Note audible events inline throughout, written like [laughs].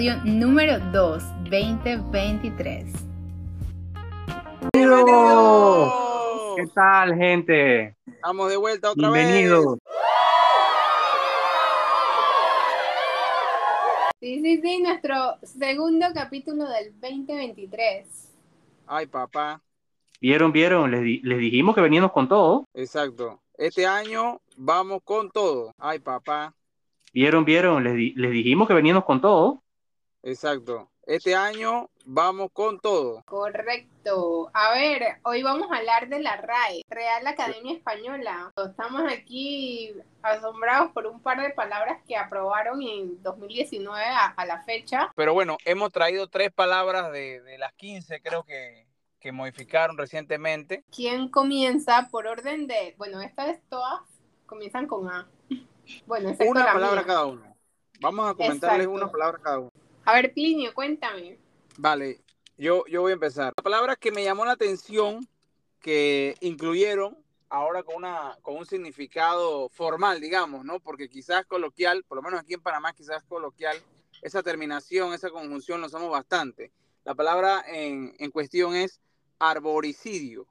episodio número 2, 2023. ¡Bienvenidos! ¿Qué tal, gente? Estamos de vuelta otra Bienvenidos. vez. Sí, sí, sí, nuestro segundo capítulo del 2023. Ay, papá. ¿Vieron, vieron? Les, di- les dijimos que veníamos con todo. Exacto. Este año vamos con todo. Ay, papá. ¿Vieron, vieron? Les, di- les dijimos que veníamos con todo. Exacto. Este año vamos con todo. Correcto. A ver, hoy vamos a hablar de la RAE, Real Academia Española. Estamos aquí asombrados por un par de palabras que aprobaron en 2019 a, a la fecha. Pero bueno, hemos traído tres palabras de, de las 15, creo que, que modificaron recientemente. ¿Quién comienza por orden de, bueno, esta vez todas comienzan con A. [laughs] Bueno, Una la palabra mía. cada uno. Vamos a comentarles Exacto. una palabra cada uno. A ver, Plinio, cuéntame. Vale, yo, yo voy a empezar. La palabra que me llamó la atención, que incluyeron ahora con, una, con un significado formal, digamos, ¿no? Porque quizás coloquial, por lo menos aquí en Panamá, quizás coloquial, esa terminación, esa conjunción lo somos bastante. La palabra en, en cuestión es arboricidio,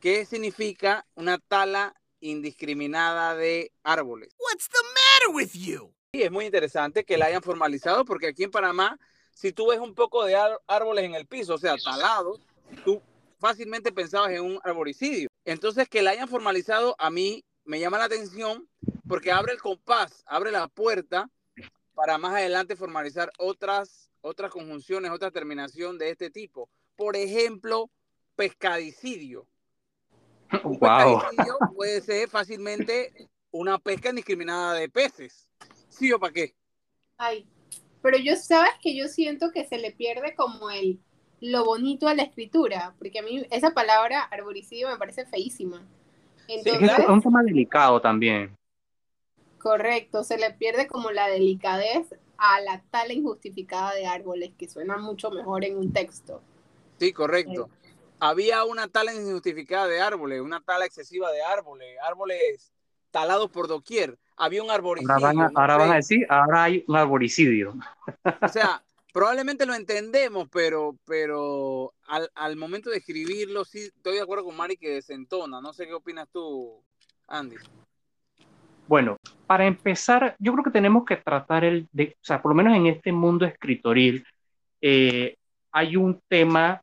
que significa una tala indiscriminada de árboles. What's the matter with you? Sí, es muy interesante que la hayan formalizado porque aquí en Panamá, si tú ves un poco de árboles en el piso, o sea, talados, tú fácilmente pensabas en un arboricidio. Entonces, que la hayan formalizado a mí me llama la atención porque abre el compás, abre la puerta para más adelante formalizar otras, otras conjunciones, otra terminación de este tipo. Por ejemplo, pescadicidio. Un Wow. pescadicidio puede ser fácilmente una pesca indiscriminada de peces. ¿Sí o para qué? Ay, pero yo sabes que yo siento que se le pierde como el lo bonito a la escritura, porque a mí esa palabra arboricidio me parece feísima. Es Entonces, que es un tema delicado también. correcto, se le pierde como la delicadez a la tala injustificada de árboles, que suena mucho mejor en un texto. Sí, correcto. Había una tala injustificada de árboles, una tala excesiva de árboles, árboles talados por doquier. Había un arboricidio. Ahora van a, no ahora sé. van a decir, ahora hay un arboricidio. O sea, probablemente lo entendemos, pero, pero al, al momento de escribirlo, sí estoy de acuerdo con Mari que desentona. No sé qué opinas tú, Andy. Bueno, para empezar, yo creo que tenemos que tratar el, de, o sea, por lo menos en este mundo escritoril, eh, hay un tema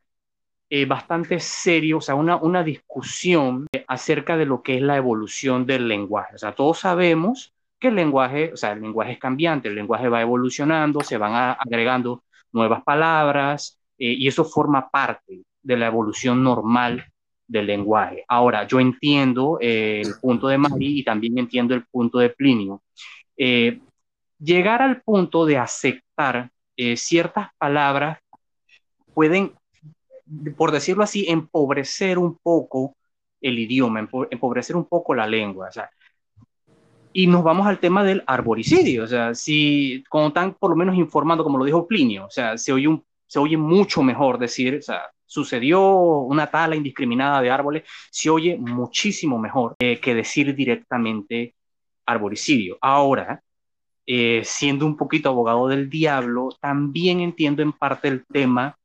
eh, bastante serio, o sea, una, una discusión acerca de lo que es la evolución del lenguaje. O sea, todos sabemos que el lenguaje, o sea, el lenguaje es cambiante, el lenguaje va evolucionando, se van a- agregando nuevas palabras eh, y eso forma parte de la evolución normal del lenguaje. Ahora, yo entiendo eh, el punto de Mari y también entiendo el punto de Plinio. Eh, llegar al punto de aceptar eh, ciertas palabras pueden, por decirlo así, empobrecer un poco el idioma, empo- empobrecer un poco la lengua. Y nos vamos al tema del arboricidio. O sea, si, como están por lo menos informando, como lo dijo Plinio, o sea, se oye, un, se oye mucho mejor decir, o sea, sucedió una tala indiscriminada de árboles, se oye muchísimo mejor eh, que decir directamente arboricidio. Ahora, eh, siendo un poquito abogado del diablo, también entiendo en parte el tema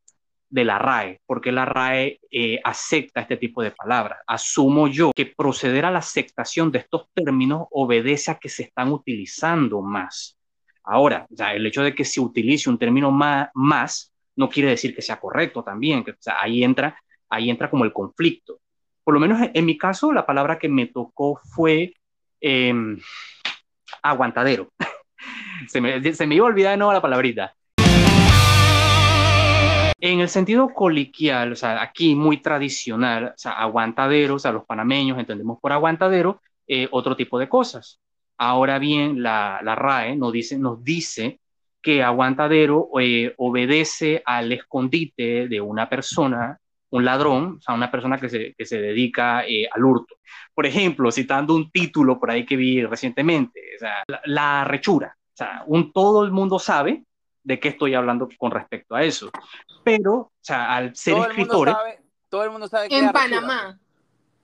de la RAE, porque la RAE eh, acepta este tipo de palabras. Asumo yo que proceder a la aceptación de estos términos obedece a que se están utilizando más. Ahora, sea, el hecho de que se utilice un término más, no quiere decir que sea correcto también, que, ahí entra, ahí entra como el conflicto. Por lo menos en, mi caso, la palabra que me tocó fue eh, aguantadero. [laughs] se, me, se me iba a olvidar de nuevo la palabrita. En el sentido coloquial, o sea, aquí muy tradicional, o sea, aguantadero, o sea, los panameños entendemos por aguantadero eh, otro tipo de cosas. Ahora bien, la, la RAE nos dice, nos dice que aguantadero eh, obedece al escondite de una persona, un ladrón, o sea, una persona que se, que se dedica eh, al hurto. Por ejemplo, citando un título por ahí que vi recientemente, o sea, la, la rechura. O sea, un, todo el mundo sabe de qué estoy hablando con respecto a eso. Pero, o sea, al ser todo escritores... El mundo sabe, todo el mundo sabe que En Panamá.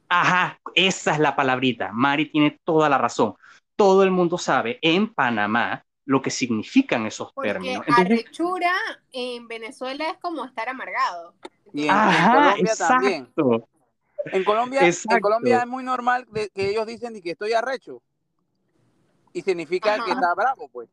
Ajá, esa es la palabrita. Mari tiene toda la razón. Todo el mundo sabe en Panamá lo que significan esos Porque términos. Entonces, arrechura en Venezuela es como estar amargado. Y en, en ajá, Colombia también. exacto. En Colombia, en. Colombia es muy normal de- que ellos dicen y que estoy arrecho. Y significa que está bravo, pues.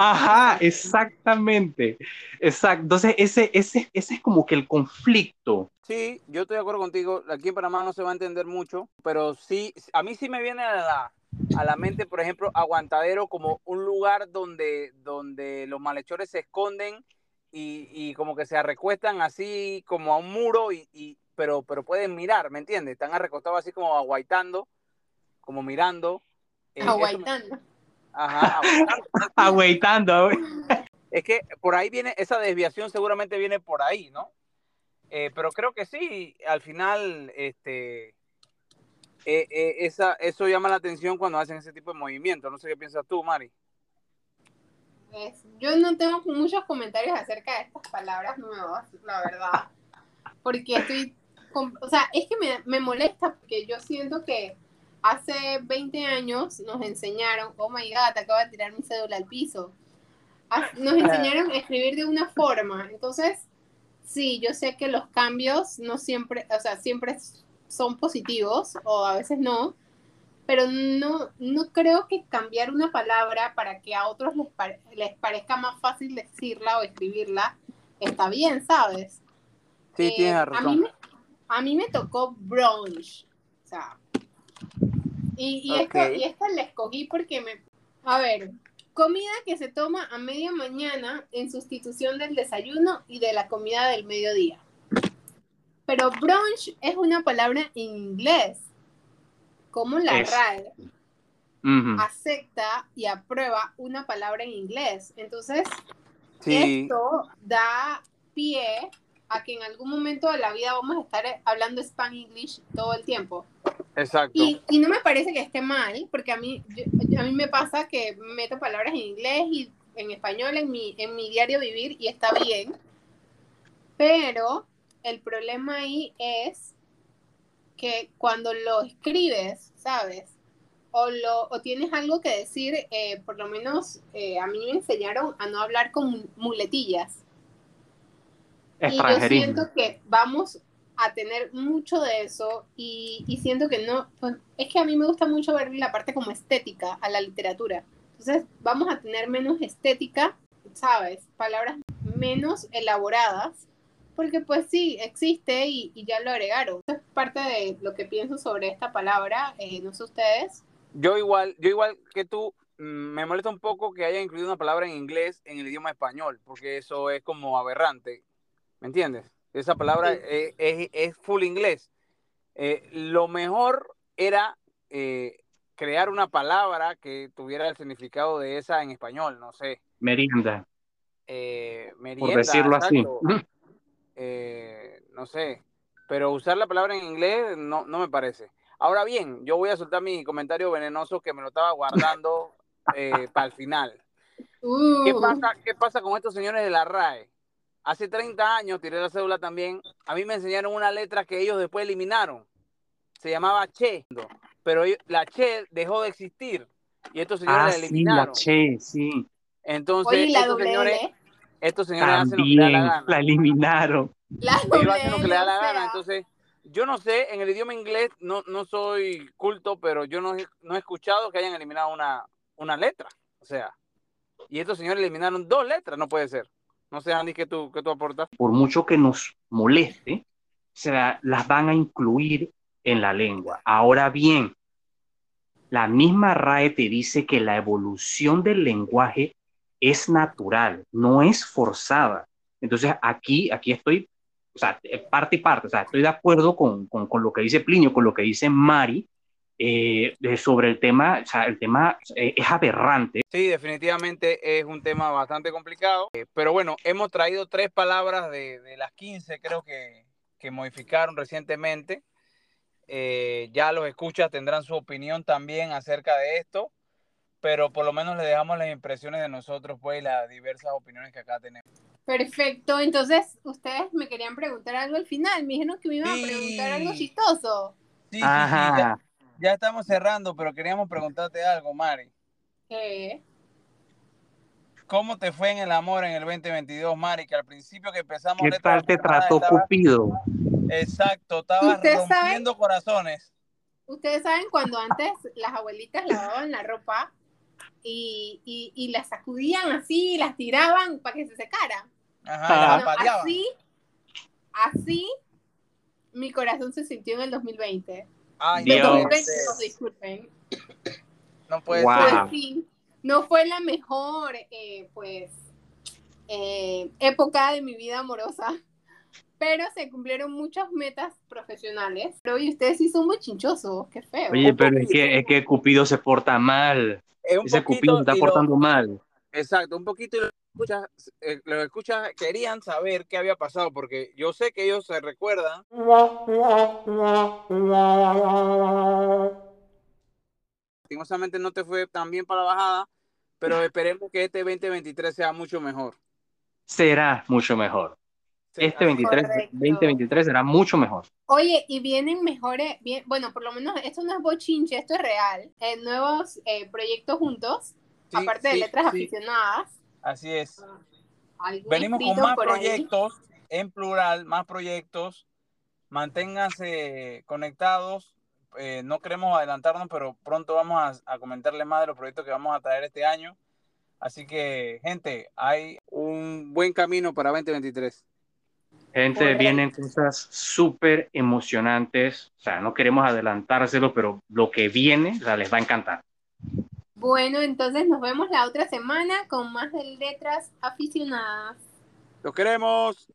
Ajá, exactamente. Exacto. Entonces, ese, ese, ese es como que el conflicto. Sí, yo estoy de acuerdo contigo. Aquí en Panamá no se va a entender mucho, pero sí, a mí sí me viene a la, a la mente, por ejemplo, Aguantadero como un lugar donde, donde los malhechores se esconden y, y como que se arrecuestan así como a un muro, y, y- pero, pero pueden mirar, ¿me entiendes? Están arrecostados así como aguaitando, como mirando. Eh, eso Aguaitando. Ajá, aguantando. [laughs] Aguaitando. Es que por ahí viene, esa desviación seguramente viene por ahí, ¿no? Eh, pero creo que sí, al final, este, eh, eh, esa, eso llama la atención cuando hacen ese tipo de movimientos. No sé qué piensas tú, Mari. Es- yo no tengo muchos comentarios acerca de estas palabras nuevas, la verdad. Porque estoy. o sea, es que me, me molesta porque yo siento que hace 20 años nos enseñaron. Oh my god, acabo de tirar mi cédula al piso. Nos enseñaron a escribir de una forma. Entonces, sí, yo sé que los cambios no siempre. O sea, siempre son positivos o a veces no pero no, no creo que cambiar una palabra para que a otros les, pare- les parezca más fácil decirla o escribirla está bien, ¿sabes? Sí, Eh, tienes A mí, razón. me, a mí me tocó brunch, o sea, y, Ok. y esta la escogí porque me... A ver, comida que se toma a media mañana en sustitución del desayuno y de la comida del mediodía. Pero brunch es una palabra en inglés. ¿Cómo la Es. RAE acepta y aprueba una palabra en inglés? Entonces, Sí, esto da pie a que en algún momento de la vida vamos a estar hablando Spanglish todo el tiempo. Exacto. Y, y no me parece que esté mal, porque a mí, yo- a mí me pasa que meto palabras en inglés y en español en mi, en mi diario vivir y está bien. Pero el problema ahí es que cuando lo escribes, ¿sabes? O, lo, o tienes algo que decir, eh, por lo menos eh, a mí me enseñaron a no hablar con muletillas. Y yo siento que vamos a tener mucho de eso y, y siento que no, pues, es que a mí me gusta mucho ver la parte como estética a la literatura. Entonces vamos a tener menos estética, ¿sabes? Palabras menos elaboradas, porque pues sí, existe y, y ya lo agregaron. Eso es parte de lo que pienso sobre esta palabra, eh, no sé ustedes. Yo igual, yo igual que tú, mm, me molesta un poco que haya incluido una palabra en inglés en el idioma español, porque eso es como aberrante. ¿Me entiendes? Esa palabra Sí. es, es- es full inglés. Eh, lo mejor era eh, crear una palabra que tuviera el significado de esa en español, no sé. Merienda, Eh, por merienda, decirlo así. exacto. Eh, no sé, pero usar la palabra en inglés no, no me parece. Ahora bien, yo voy a soltar mi comentario venenoso que me lo estaba guardando [laughs] para el final. Uh, ¿Qué pasa, ¿Qué pasa con estos señores de la RAE? Hace 30 años, tiré la cédula también, a mí me enseñaron una letra que ellos después eliminaron. Se llamaba Che, pero la Che dejó de existir y estos señores Ah, la sí, la eliminaron. che, sí. Entonces, Oye, ¿y la estos señores, estos señores hacen lo que les da la gana. la eliminaron. La ellos doble hacen lo que L, les da la o sea, gana. Entonces, yo no sé, en el idioma inglés no, no soy culto, pero yo no, he- no he escuchado que hayan eliminado una, una letra. O sea, y estos señores eliminaron dos letras, no puede ser. No sé, Andy, ¿qué tú, qué tú aportas? Por mucho que nos moleste, se la- las van a incluir en la lengua. Ahora bien, la misma RAE te dice que la evolución del lenguaje es natural, no es forzada. Entonces, aquí, aquí estoy, o sea, parte y parte, o sea, estoy de acuerdo con, con, con lo que dice Plinio, con lo que dice Mari, eh, sobre el tema, o sea, el tema eh, es aberrante. Sí, definitivamente es un tema bastante complicado. Eh, pero bueno, hemos traído tres palabras de, de las 15, creo que, que modificaron recientemente. Eh, ya los escuchas tendrán su opinión también acerca de esto, pero por lo menos le dejamos las impresiones de nosotros, pues, y las diversas opiniones que acá tenemos. Perfecto, entonces ustedes me querían preguntar algo al final, me dijeron que me iban a preguntar algo Sí. chistoso. Sí, Ajá. Ya, estamos cerrando, pero queríamos preguntarte algo, Mari. ¿Qué? ¿Cómo te fue en el amor en el 2022, Mari? Que al principio que empezamos... ¿Qué tal te trató Cupido? Exacto, estabas saben- rompiendo corazones. Ustedes saben cuando antes las abuelitas lavaban la ropa y, y, y la sacudían así, y las tiraban para que se secara. Ajá, Ah. Bueno, así, así mi corazón se sintió en el 2020. Ay, Dios. no puede 2022, ser. disculpen. No puede Wow. Pues ser. sí, no fue la mejor, eh, pues, eh, época de mi vida amorosa, pero se cumplieron muchas metas profesionales. Pero oye, ustedes sí son muy chinchosos, qué feo. Oye, pero es que, es que Cupido se porta mal. Es un Ese poquito Cupido se está lo- portando mal. Exacto, un poquito y los escuchas, eh, los escuchas querían saber qué había pasado, porque yo sé que ellos se recuerdan. Lastimosamente no te fue tan bien para la bajada, pero [laughs] esperemos que este 2023 sea mucho mejor. Será mucho mejor. Este 23, Correcto. 2023 será mucho mejor. Oye, y vienen mejores, bien, bueno, por lo menos esto no es bochinche, esto es real. Eh, nuevos eh, proyectos juntos, Sí, aparte de letras sí, aficionadas. Así es. Venimos con más ahí. proyectos, en plural, más proyectos. Manténganse conectados. Eh, no queremos adelantarnos, pero pronto vamos a, a comentarles más de los proyectos que vamos a traer este año. Así que, gente, hay un buen camino para 2023. Gente, Correcto. vienen cosas súper emocionantes. O sea, no queremos adelantárselo, pero lo que viene, o sea, les va a encantar. Bueno, entonces nos vemos la otra semana con más de letras aficionadas. Los queremos.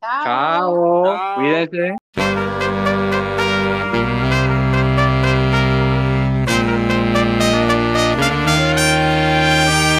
Chao. Chao. Chao. Cuídense.